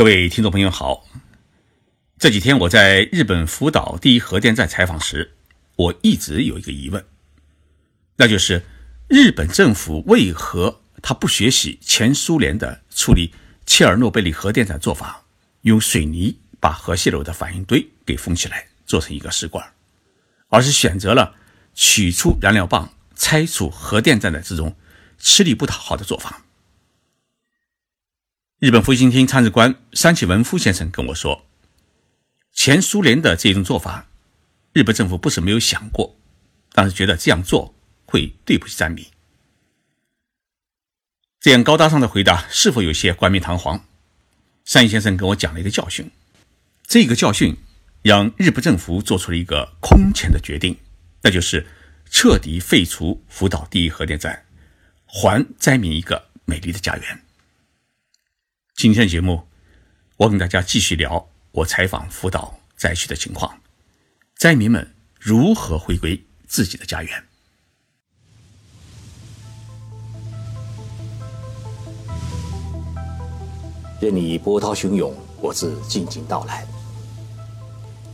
各位听众朋友好，这几天我在日本福岛第一核电站采访时，我一直有一个疑问，那就是日本政府为何他不学习前苏联的处理切尔诺贝利核电站做法，用水泥把核泄漏的反应堆给封起来，做成一个试管，而是选择了取出燃料棒、拆除核电站的这种吃力不讨好的做法？日本复兴厅参事官山崎文夫先生跟我说：“前苏联的这种做法，日本政府不是没有想过，但是觉得这样做会对不起灾民。”这样高大上的回答是否有些冠冕堂皇？山崎先生跟我讲了一个教训，这个教训让日本政府做出了一个空前的决定，那就是彻底废除福岛第一核电站，还灾民一个美丽的家园。今天的节目，我跟大家继续聊我采访福岛灾区的情况，灾民们如何回归自己的家园。任你波涛汹涌，我自静静到来。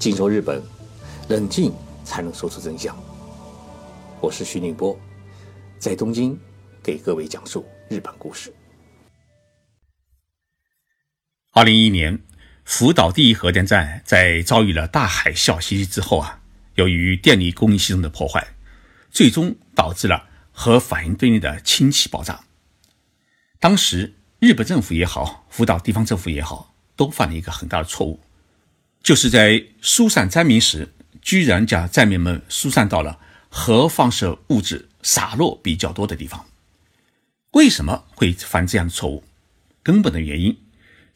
静说日本，冷静才能说出真相。我是徐宁波，在东京给各位讲述日本故事。二零一一年，福岛第一核电站在遭遇了大海啸袭击之后啊，由于电力供应系统的破坏，最终导致了核反应堆内的氢气爆炸。当时，日本政府也好，福岛地方政府也好，都犯了一个很大的错误，就是在疏散灾民时，居然将灾民们疏散到了核放射物质洒落比较多的地方。为什么会犯这样的错误？根本的原因。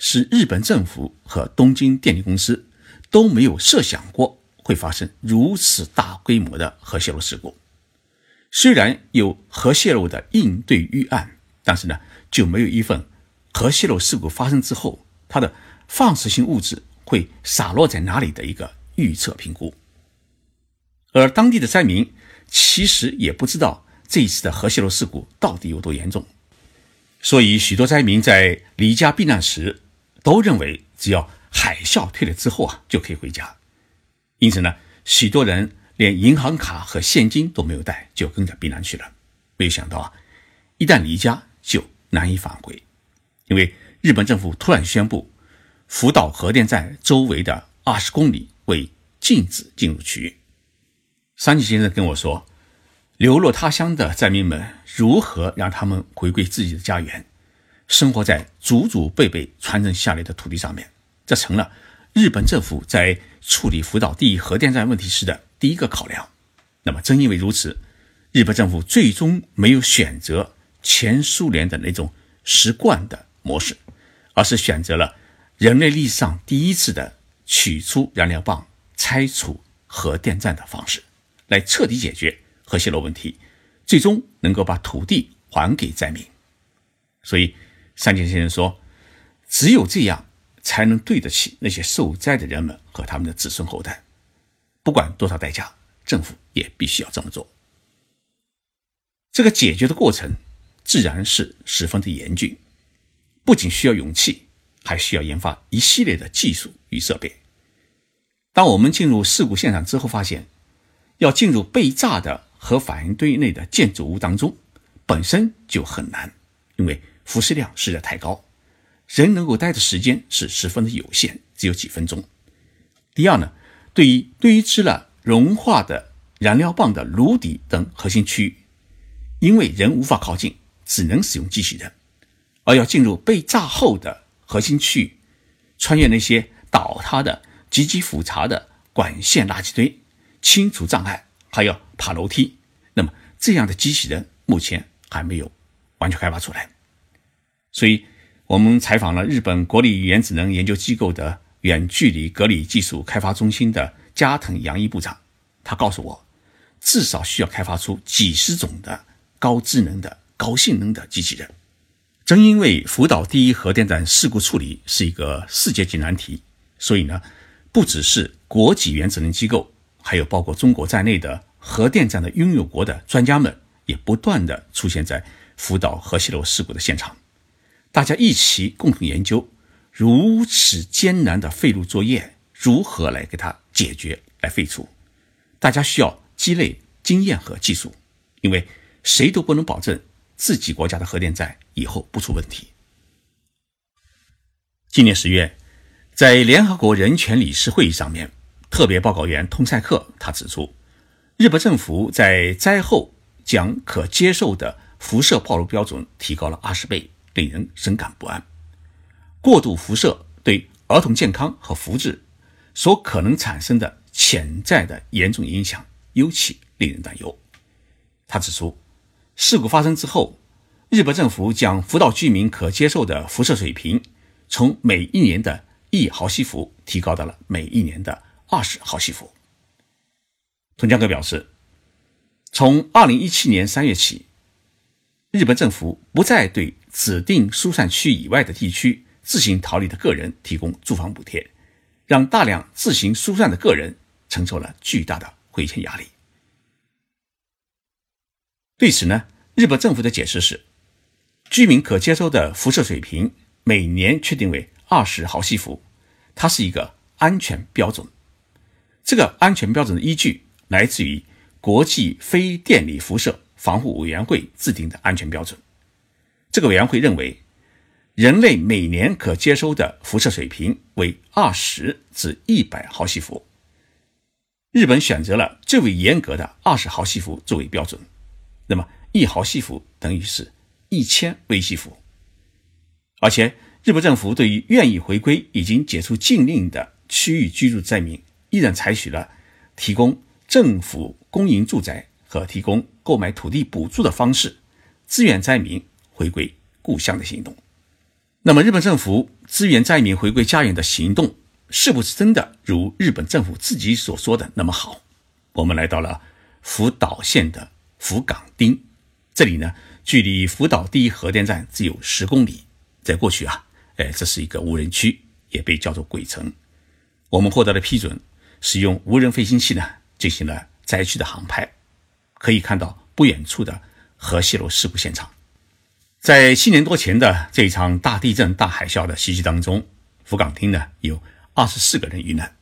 是日本政府和东京电力公司都没有设想过会发生如此大规模的核泄漏事故。虽然有核泄漏的应对预案，但是呢，就没有一份核泄漏事故发生之后它的放射性物质会洒落在哪里的一个预测评估。而当地的灾民其实也不知道这一次的核泄漏事故到底有多严重，所以许多灾民在离家避难时。都认为只要海啸退了之后啊，就可以回家。因此呢，许多人连银行卡和现金都没有带，就跟着避难去了。没有想到啊，一旦离家就难以返回，因为日本政府突然宣布，福岛核电站周围的二十公里为禁止进入区域。山崎先生跟我说，流落他乡的灾民们如何让他们回归自己的家园？生活在祖祖辈辈传承下来的土地上面，这成了日本政府在处理福岛第一核电站问题时的第一个考量。那么，正因为如此，日本政府最终没有选择前苏联的那种习惯的模式，而是选择了人类历史上第一次的取出燃料棒、拆除核电站的方式，来彻底解决核泄漏问题，最终能够把土地还给灾民。所以。三井先生说：“只有这样，才能对得起那些受灾的人们和他们的子孙后代。不管多少代价，政府也必须要这么做。这个解决的过程自然是十分的严峻，不仅需要勇气，还需要研发一系列的技术与设备。当我们进入事故现场之后，发现要进入被炸的核反应堆内的建筑物当中，本身就很难，因为。”辐射量实在太高，人能够待的时间是十分的有限，只有几分钟。第二呢，对于堆积了融化的燃料棒的炉底等核心区域，因为人无法靠近，只能使用机器人；而要进入被炸后的核心区域，穿越那些倒塌的极其复杂的管线垃圾堆，清除障碍，还要爬楼梯。那么这样的机器人目前还没有完全开发出来。所以，我们采访了日本国立原子能研究机构的远距离隔离技术开发中心的加藤洋一部长，他告诉我，至少需要开发出几十种的高智能的高性能的机器人。正因为福岛第一核电站事故处理是一个世界级难题，所以呢，不只是国际原子能机构，还有包括中国在内的核电站的拥有国的专家们，也不断的出现在福岛核泄漏事故的现场。大家一起共同研究如此艰难的废炉作业如何来给它解决、来废除？大家需要积累经验和技术，因为谁都不能保证自己国家的核电站以后不出问题。今年十月，在联合国人权理事会议上面，特别报告员通塞克他指出，日本政府在灾后将可接受的辐射暴露标准提高了二十倍，令人深感不安。过度辐射对儿童健康和福祉所可能产生的潜在的严重影响，尤其令人担忧。他指出，事故发生之后，日本政府将福岛居民可接受的辐射水平从每一年的一毫西弗提高到了每一年的二十毫西弗。通江哥表示，从二零一七年三月起，日本政府不再对指定疏散区以外的地区。自行逃离的个人提供住房补贴，让大量自行疏散的个人承受了巨大的回迁压力。对此呢，日本政府的解释是，居民可接收的辐射水平每年确定为二十毫西弗，它是一个安全标准。这个安全标准的依据来自于国际非电离辐射防护委员会制定的安全标准。这个委员会认为。人类每年可接收的辐射水平为二十至一百毫西弗。日本选择了最为严格的二十毫西弗作为标准，那么一毫西弗等于是一千微西弗。而且，日本政府对于愿意回归已经解除禁令的区域居住灾民，依然采取了提供政府公营住宅和提供购买土地补助的方式，支援灾民回归故乡的行动。那么，日本政府支援灾民回归家园的行动是不是真的如日本政府自己所说的那么好？我们来到了福岛县的福冈町，这里呢，距离福岛第一核电站只有十公里。在过去啊，哎，这是一个无人区，也被叫做鬼城。我们获得了批准，使用无人飞行器呢进行了灾区的航拍，可以看到不远处的核泄漏事故现场。在七年多前的这一场大地震、大海啸的袭击当中，福冈町呢有二十四个人遇难。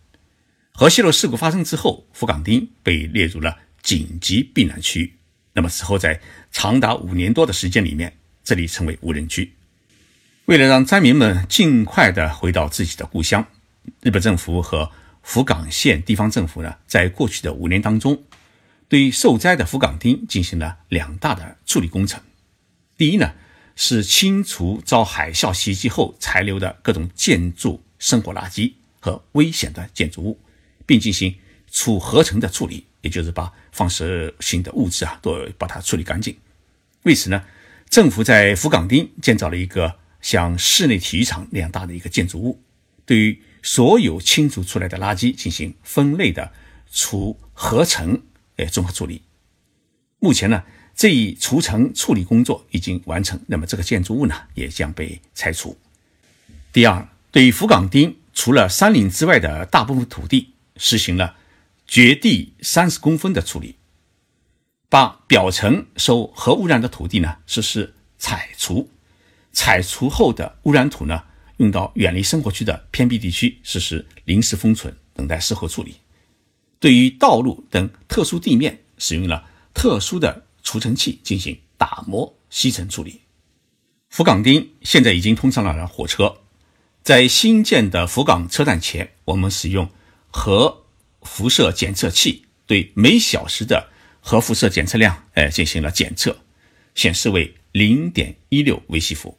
核泄漏事故发生之后，福冈町被列入了紧急避难区。那么此后，在长达五年多的时间里面，这里成为无人区。为了让灾民们尽快的回到自己的故乡，日本政府和福冈县地方政府呢，在过去的五年当中，对受灾的福冈町进行了两大的处理工程。第一呢。是清除遭海啸袭击后残留的各种建筑生活垃圾和危险的建筑物，并进行储合成的处理，也就是把放射性的物质啊都把它处理干净。为此呢，政府在福冈町建造了一个像室内体育场那样大的一个建筑物，对于所有清除出来的垃圾进行分类的除合成，哎，综合处理。目前呢。这一除尘处理工作已经完成，那么这个建筑物呢也将被拆除。第二，对福冈町除了山林之外的大部分土地，实行了掘地三十公分的处理，把表层受核污染的土地呢实施采除，采除后的污染土呢用到远离生活区的偏僻地区实施临时封存，等待事后处理。对于道路等特殊地面，使用了特殊的。除尘器进行打磨吸尘处理。福冈町现在已经通上了火车，在新建的福冈车站前，我们使用核辐射检测器对每小时的核辐射检测量，哎，进行了检测，显示为零点一六微西弗。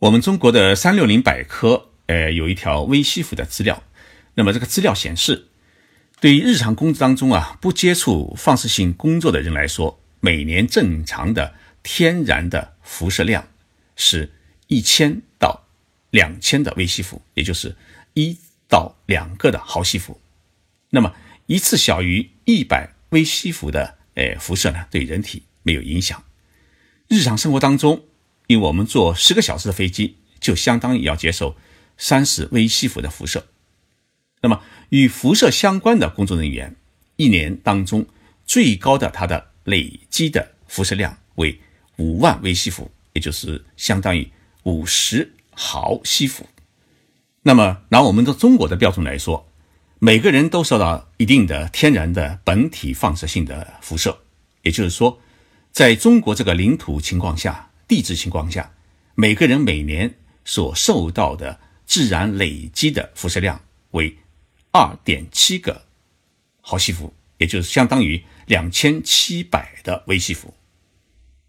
我们中国的三六零百科，呃，有一条微西弗的资料。那么这个资料显示，对于日常工作当中啊，不接触放射性工作的人来说，每年正常的天然的辐射量是一千到两千的微西弗，也就是一到两个的毫西弗。那么一次小于一百微西弗的呃辐射呢，对人体没有影响。日常生活当中，因为我们坐十个小时的飞机，就相当于要接受三十微西弗的辐射。那么与辐射相关的工作人员，一年当中最高的他的。累积的辐射量为五万微西弗，也就是相当于五十毫西弗。那么拿我们的中国的标准来说，每个人都受到一定的天然的本体放射性的辐射，也就是说，在中国这个领土情况下、地质情况下，每个人每年所受到的自然累积的辐射量为二点七个毫西弗，也就是相当于两千七百的微西弗。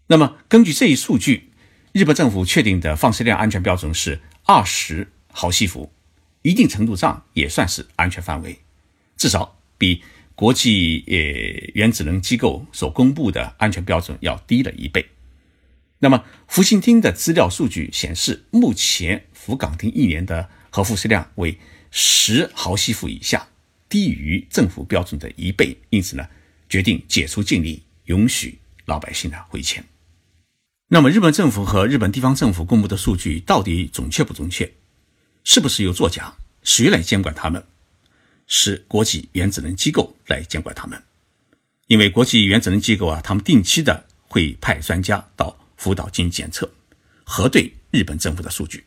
那么根据这一数据，日本政府确定的放射量安全标准是二十毫西弗。一定程度上也算是安全范围，至少比国际呃原子能机构所公布的安全标准要低了一倍。那么福信厅的资料数据显示，目前福冈町一年的核辐射量为十毫西弗以下，低于政府标准的一倍，因此呢，决定解除禁令，允许老百姓呢回迁。那么日本政府和日本地方政府公布的数据到底准确不准确？是不是有作假？谁来监管他们？是国际原子能机构来监管他们。因为国际原子能机构啊，他们定期的会派专家到福岛进行检测，核对日本政府的数据。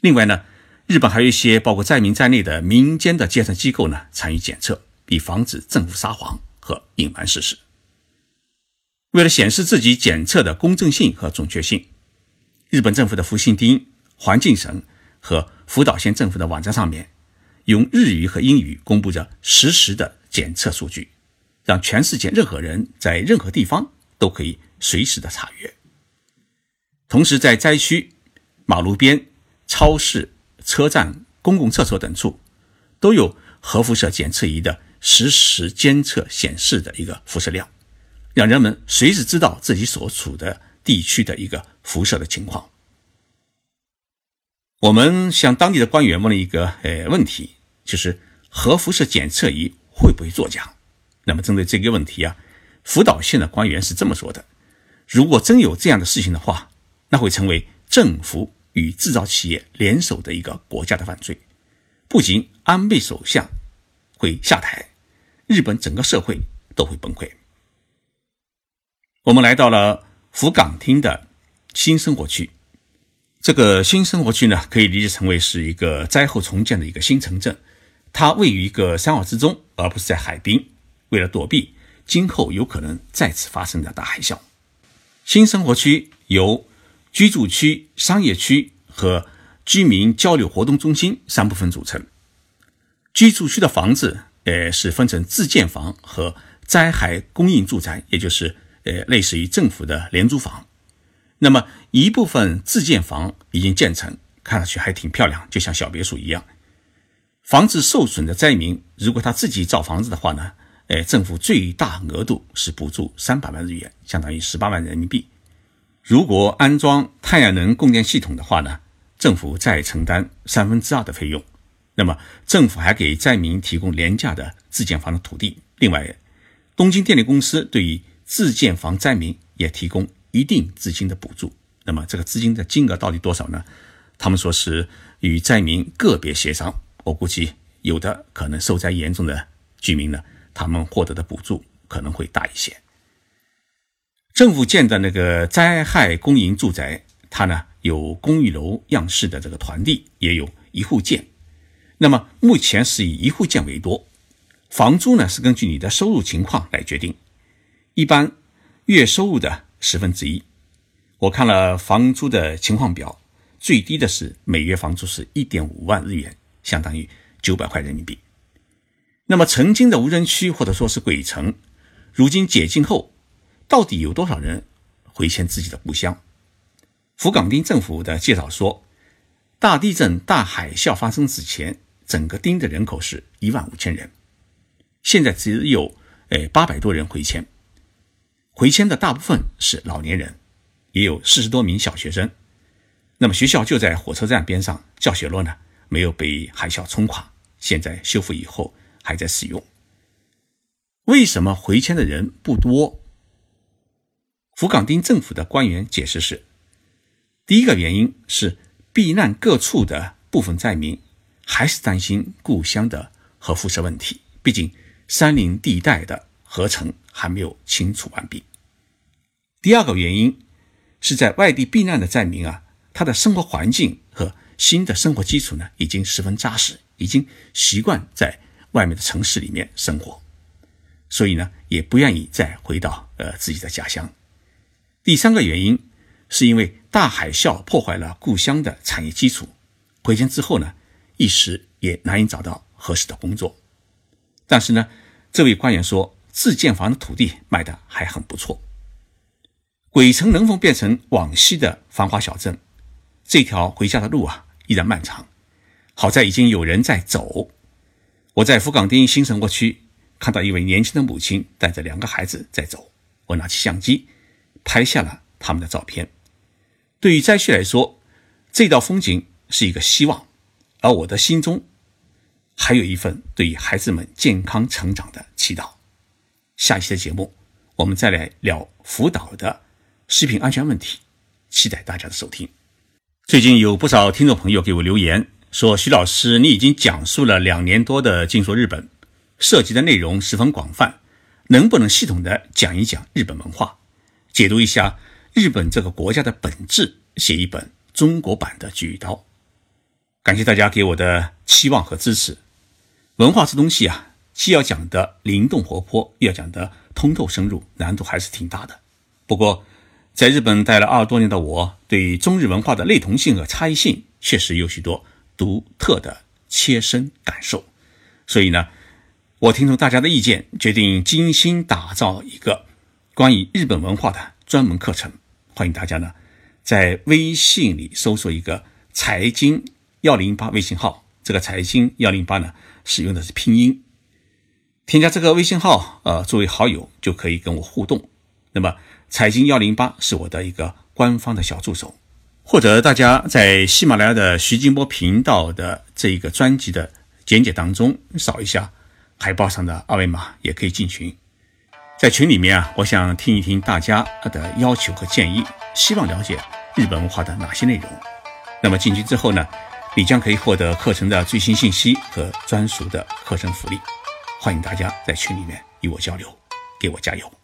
另外呢，日本还有一些包括灾民在内的民间的监测机构呢参与检测，以防止政府撒谎和隐瞒事实。为了显示自己检测的公正性和准确性，日本政府的福信町环境省和福岛县政府的网站上面，用日语和英语公布着实时的检测数据，让全世界任何人在任何地方都可以随时的查阅。同时，在灾区、马路边、超市、车站、公共厕所等处，都有核辐射检测仪的实时监测显示的一个辐射量，让人们随时知道自己所处的地区的一个辐射的情况。我们向当地的官员问了一个呃问题，就是核辐射检测仪会不会作假？那么针对这个问题啊，福岛县的官员是这么说的：如果真有这样的事情的话，那会成为政府与制造企业联手的一个国家的犯罪，不仅安倍首相会下台，日本整个社会都会崩溃。我们来到了福冈町的新生活区。这个新生活区呢，可以理解成为是一个灾后重建的一个新城镇，它位于一个山坳之中，而不是在海滨。为了躲避今后有可能再次发生的大海啸，新生活区由居住区、商业区和居民交流活动中心三部分组成。居住区的房子，呃，是分成自建房和灾害供应住宅，也就是呃，类似于政府的廉租房。那么一部分自建房已经建成，看上去还挺漂亮，就像小别墅一样。房子受损的灾民，如果他自己造房子的话呢，哎，政府最大额度是补助三百万日元，相当于十八万人民币。如果安装太阳能供电系统的话呢，政府再承担三分之二的费用。那么政府还给灾民提供廉价的自建房的土地。另外，东京电力公司对于自建房灾民也提供。一定资金的补助，那么这个资金的金额到底多少呢？他们说是与灾民个别协商，我估计有的可能受灾严重的居民呢，他们获得的补助可能会大一些。政府建的那个灾害公营住宅，它呢有公寓楼样式的这个团地，也有一户建。那么目前是以一户建为多，房租呢是根据你的收入情况来决定，一般月收入的。十分之一，我看了房租的情况表，最低的是每月房租是一点五万日元，相当于九百块人民币。那么曾经的无人区或者说是鬼城，如今解禁后，到底有多少人回迁自己的故乡？福冈町政府的介绍说，大地震、大海啸发生之前，整个町的人口是一万五千人，现在只有呃八百多人回迁。回迁的大部分是老年人，也有四十多名小学生。那么学校就在火车站边上，教学楼呢没有被海啸冲垮，现在修复以后还在使用。为什么回迁的人不多？福冈町政府的官员解释是：第一个原因是避难各处的部分灾民还是担心故乡的核辐射问题，毕竟山林地带的合成还没有清除完毕。第二个原因是在外地避难的灾民啊，他的生活环境和新的生活基础呢已经十分扎实，已经习惯在外面的城市里面生活，所以呢也不愿意再回到呃自己的家乡。第三个原因是因为大海啸破坏了故乡的产业基础，回迁之后呢一时也难以找到合适的工作。但是呢，这位官员说自建房的土地卖的还很不错。鬼城能否变成往昔的繁华小镇？这条回家的路啊，依然漫长。好在已经有人在走。我在福冈町新生活区看到一位年轻的母亲带着两个孩子在走，我拿起相机拍下了他们的照片。对于灾区来说，这道风景是一个希望，而我的心中还有一份对于孩子们健康成长的祈祷。下一期的节目，我们再来聊福岛的。食品安全问题，期待大家的收听。最近有不少听众朋友给我留言说：“徐老师，你已经讲述了两年多的静说日本，涉及的内容十分广泛，能不能系统的讲一讲日本文化，解读一下日本这个国家的本质，写一本中国版的《菊刀》？”感谢大家给我的期望和支持。文化这东西啊，既要讲的灵动活泼，又要讲的通透深入，难度还是挺大的。不过，在日本待了二十多年的我，对中日文化的类同性和差异性确实有许多独特的切身感受。所以呢，我听从大家的意见，决定精心打造一个关于日本文化的专门课程。欢迎大家呢，在微信里搜索一个“财经幺零八”微信号，这个“财经幺零八”呢，使用的是拼音。添加这个微信号，呃，作为好友就可以跟我互动。那么。财经幺零八是我的一个官方的小助手，或者大家在喜马拉雅的徐金波频道的这一个专辑的简介当中扫一下海报上的二维码，也可以进群。在群里面啊，我想听一听大家的要求和建议，希望了解日本文化的哪些内容。那么进去之后呢，你将可以获得课程的最新信息和专属的课程福利。欢迎大家在群里面与我交流，给我加油。